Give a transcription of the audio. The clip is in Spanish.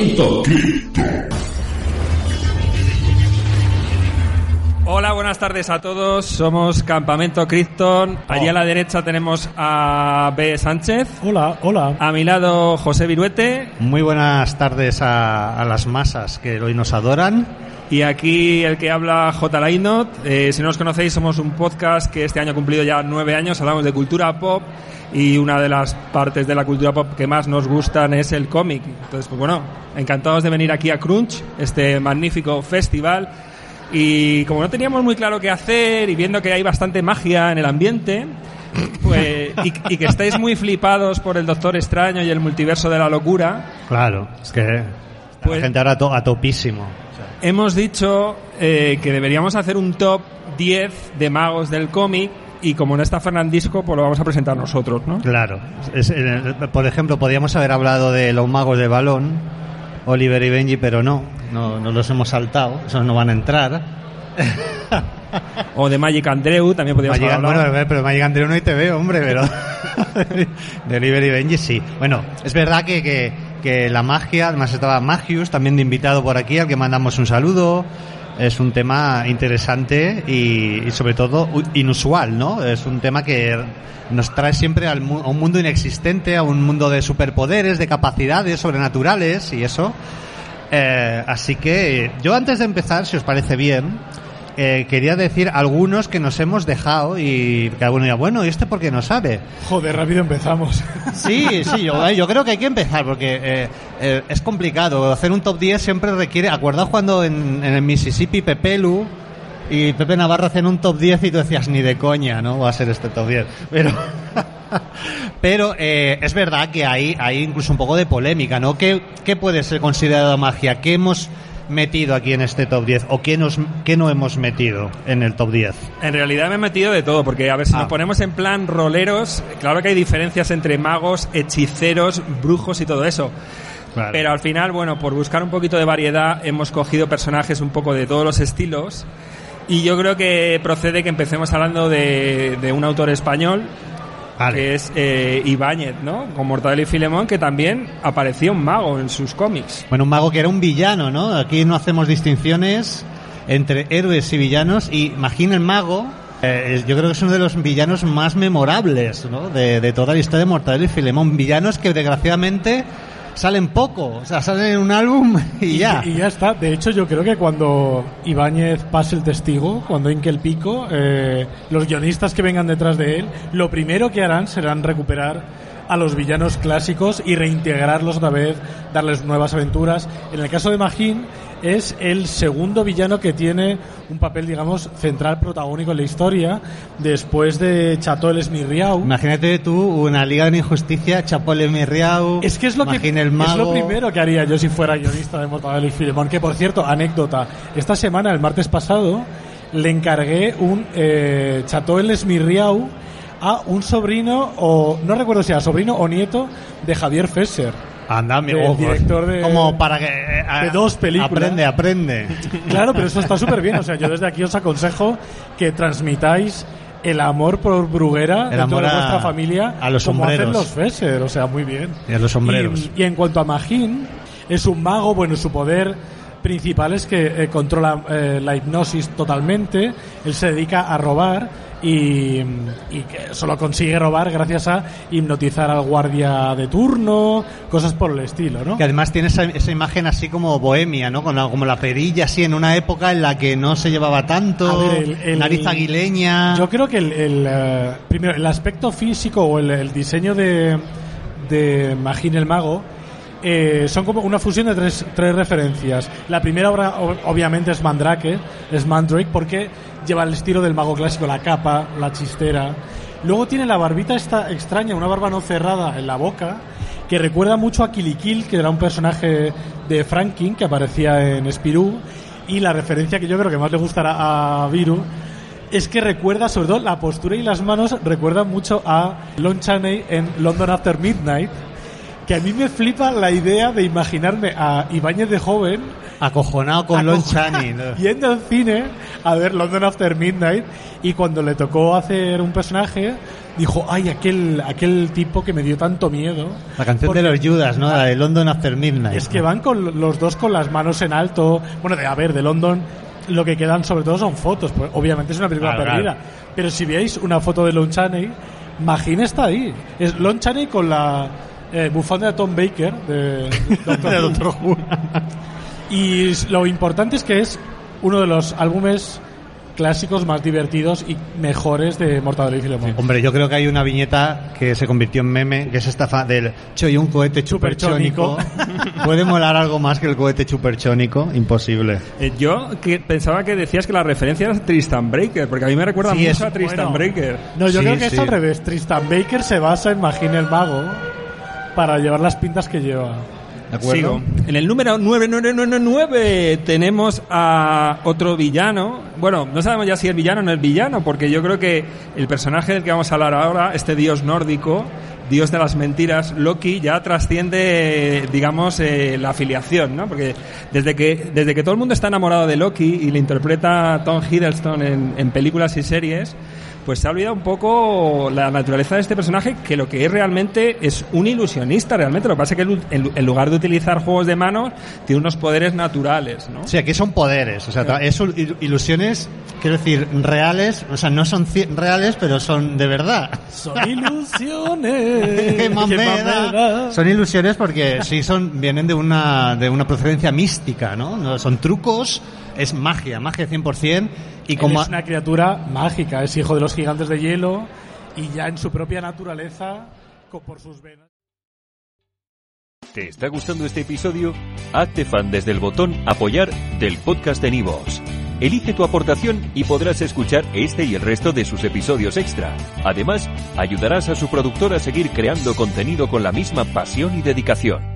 Cripto. Hola, buenas tardes a todos. Somos Campamento Krypton. Allí a la derecha tenemos a B. Sánchez. Hola, hola. A mi lado, José Viruete. Muy buenas tardes a, a las masas que hoy nos adoran. Y aquí el que habla J. Lainot. Eh, si no os conocéis, somos un podcast que este año ha cumplido ya nueve años. Hablamos de cultura pop y una de las partes de la cultura pop que más nos gustan es el cómic. Entonces, pues bueno, encantados de venir aquí a Crunch, este magnífico festival. Y como no teníamos muy claro qué hacer y viendo que hay bastante magia en el ambiente, pues, y, y que estáis muy flipados por el Doctor Extraño y el multiverso de la locura, Claro, es que Pues- la gente ahora a topísimo. Hemos dicho eh, que deberíamos hacer un top 10 de magos del cómic y como no está Fernandisco, pues lo vamos a presentar nosotros, ¿no? Claro. Es- eh, por ejemplo, podríamos haber hablado de los magos de balón, Oliver y Benji, pero no, no, no los hemos saltado, esos no van a entrar. O de Magic Andreu, también podríamos Magic- hablar. bueno, a ver, pero Magic Andreu no te veo, hombre, pero de Oliver y Benji sí. Bueno, es verdad que, que, que la magia, además estaba Magius también de invitado por aquí, al que mandamos un saludo. Es un tema interesante y, sobre todo inusual, ¿no? Es un tema que nos trae siempre al mu- a un mundo inexistente, a un mundo de superpoderes, de capacidades sobrenaturales y eso. Eh, así que yo antes de empezar, si os parece bien, eh, quería decir algunos que nos hemos dejado y que alguno diga, bueno, ¿y este por qué no sabe? Joder, rápido empezamos. Sí, sí, yo, yo creo que hay que empezar porque eh, eh, es complicado. Hacer un top 10 siempre requiere. ¿Acuerdas cuando en, en el Mississippi Pepelu y Pepe Navarro hacen un top 10 y tú decías, ni de coña, ¿no? Va a ser este top 10. Pero, pero eh, es verdad que hay, hay incluso un poco de polémica, ¿no? ¿Qué, qué puede ser considerado magia? ¿Qué hemos metido aquí en este top 10? ¿O qué, nos, qué no hemos metido en el top 10? En realidad me he metido de todo, porque a ver si Ah. nos ponemos en plan roleros, claro que hay diferencias entre magos, hechiceros, brujos y todo eso. Pero al final, bueno, por buscar un poquito de variedad, hemos cogido personajes un poco de todos los estilos. Y yo creo que procede que empecemos hablando de, de un autor español, Vale. que es eh, Ibáñez, ¿no? Con Mortadelo y Filemón, que también aparecía un mago en sus cómics. Bueno, un mago que era un villano, ¿no? Aquí no hacemos distinciones entre héroes y villanos. Y imagina el mago, eh, yo creo que es uno de los villanos más memorables, ¿no? De, de toda la historia de Mortadelo y Filemón. Villanos que desgraciadamente salen poco, o sea, salen en un álbum y ya. Y ya está. De hecho, yo creo que cuando Ibáñez pase el testigo, cuando hinque el pico, eh, los guionistas que vengan detrás de él, lo primero que harán serán recuperar a los villanos clásicos y reintegrarlos otra vez, darles nuevas aventuras. En el caso de Magín, es el segundo villano que tiene un papel, digamos, central protagónico en la historia, después de Chateau el Esmirriau. Imagínate tú una liga de injusticia, Chapole Mirriau, Es que es lo que es lo primero que haría yo si fuera guionista de Mortadelo y Filemón. Que por cierto, anécdota, esta semana, el martes pasado, le encargué un eh, Chateau el Esmirriau a un sobrino o no recuerdo si era sobrino o nieto de Javier Fesser. Anda, mi del ojo. director de- Como para que... eh, de dos películas. Aprende, aprende. Claro, pero eso está súper bien. O sea, yo desde aquí os aconsejo que transmitáis el amor por Bruguera El dentro amor de a- vuestra familia a los como hacen sombreros. los Fesser. O sea, muy bien. Y a los sombreros. Y, y en cuanto a Magín, es un mago, bueno, su poder principal es que eh, controla eh, la hipnosis totalmente, él se dedica a robar y, y que solo consigue robar gracias a hipnotizar al guardia de turno, cosas por el estilo, ¿no? Que además tiene esa, esa imagen así como bohemia, ¿no? Con la- como la perilla así en una época en la que no se llevaba tanto, ver, el- el- nariz aguileña. Yo creo que el, el, eh, primero el aspecto físico o el, el diseño de, de Magín el Mago eh, son como una fusión de tres, tres referencias. La primera obra obviamente es Mandrake, es Mandrake porque lleva el estilo del mago clásico, la capa, la chistera. Luego tiene la barbita esta extraña, una barba no cerrada en la boca, que recuerda mucho a Kilikil, que era un personaje de Franklin que aparecía en Spirou. Y la referencia que yo creo que más le gustará a Viru es que recuerda, sobre todo la postura y las manos, recuerdan mucho a Lon Chaney en London After Midnight, que a mí me flipa la idea de imaginarme a Ibáñez de joven Acojonado con Lon Chaney. ¿no? yendo al cine a ver London After Midnight y cuando le tocó hacer un personaje dijo, ay, aquel, aquel tipo que me dio tanto miedo. La canción Porque- de los Judas, ¿no? La de London After Midnight. Es que van con los dos con las manos en alto. Bueno, de, a ver, de London lo que quedan sobre todo son fotos. Pues, obviamente es una película Claro, perdida. Pero si veis una foto de Lon Chaney, Magine está ahí. Es Lon Chaney con la eh, bufanda de Tom Baker de, de Doctor Who. Y lo importante es que es uno de los álbumes clásicos más divertidos y mejores de Mortadelo y Filemón. Hombre, yo creo que hay una viñeta que se convirtió en meme, que es esta fa del Choy un cohete chuperchónico. ¿Puede molar algo más que el cohete chuperchónico? Imposible. Eh, yo que pensaba que decías que la referencia era Tristan Breaker, porque a mí me recuerda Sí, mucho es- a Tristan Bueno, Breaker. No, yo Sí, creo que sí. es al revés. Tristan Baker se basa en Magine el Mago para llevar las pintas que lleva. ¿De acuerdo? Sigo. En el número 9999 tenemos a otro villano. Bueno, no sabemos ya si es villano o no es villano, porque yo creo que el personaje del que vamos a hablar ahora, este dios nórdico, dios de las mentiras, Loki, ya trasciende, digamos, eh, la afiliación, ¿no? Porque desde que, desde que todo el mundo está enamorado de Loki y le interpreta Tom Hiddleston en, en películas y series, pues se ha olvidado un poco la naturaleza de este personaje, que lo que es realmente es un ilusionista, realmente. Lo que pasa es que en, lugar de utilizar juegos de manos, tiene unos poderes naturales, ¿no? Sí, aquí son poderes, o sea, tra- es ilusiones, quiero decir, reales, o sea, no son reales, pero son de verdad. Son ilusiones. ¿Qué más ¿Qué me más da? me da? Son ilusiones porque sí son vienen de una de una procedencia mística, ¿no? No, son trucos, es magia, magia 100% y Él como es una criatura mágica, es hijo de los gigantes de hielo y ya en su propia naturaleza, por sus venas. ¿Te está gustando este episodio? Hazte fan desde el botón Apoyar del podcast de Nivos. Elige tu aportación y podrás escuchar este y el resto de sus episodios extra. Además, ayudarás a su productor a seguir creando contenido con la misma pasión y dedicación.